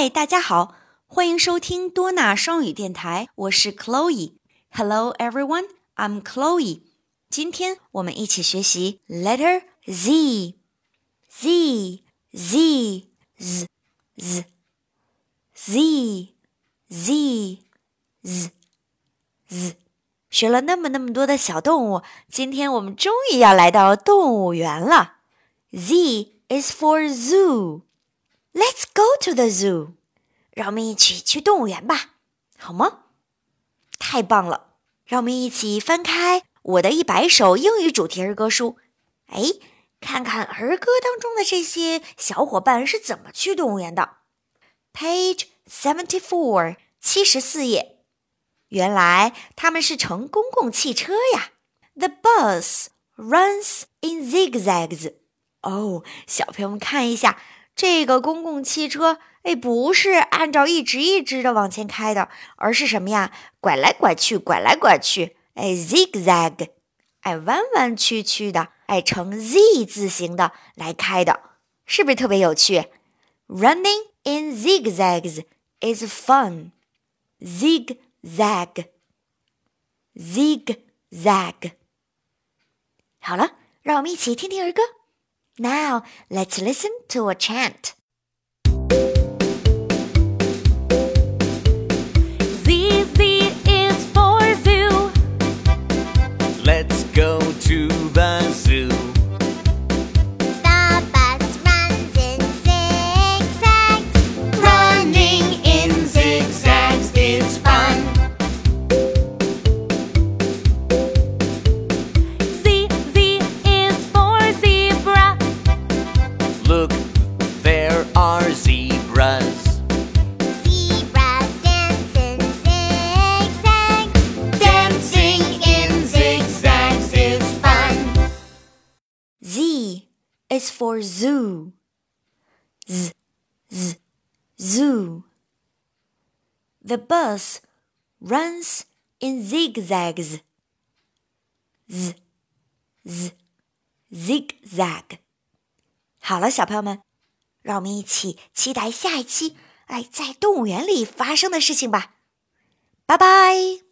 嗨，大家好，欢迎收听多纳双语电台，我是 Chloe。Hello everyone, I'm Chloe。今天我们一起学习 letter Z。Z Z Z Z Z Z Z Z。学了那么那么多的小动物，今天我们终于要来到动物园了。Z is for zoo。Let's go to the zoo。让我们一起去动物园吧，好吗？太棒了！让我们一起翻开我的一百首英语主题儿歌书，哎，看看儿歌当中的这些小伙伴是怎么去动物园的。Page seventy four，七十四页。原来他们是乘公共汽车呀。The bus runs in zigzags。哦，小朋友们看一下。这个公共汽车，哎，不是按照一直一直的往前开的，而是什么呀？拐来拐去，拐来拐去，哎，zigzag，哎，弯弯曲曲的，哎，呈 Z 字形的来开的，是不是特别有趣？Running in zigzags is fun. Zigzag，zigzag。好了，让我们一起听听儿歌。Now let's listen to a chant. Z Z is for zoo. Let's go to the zoo. is for zoo. Z, z, zoo. The bus runs in zigzags. Z, z, zigzag. 好了，小朋友们，让我们一起期待下一期，哎，在动物园里发生的事情吧。拜拜。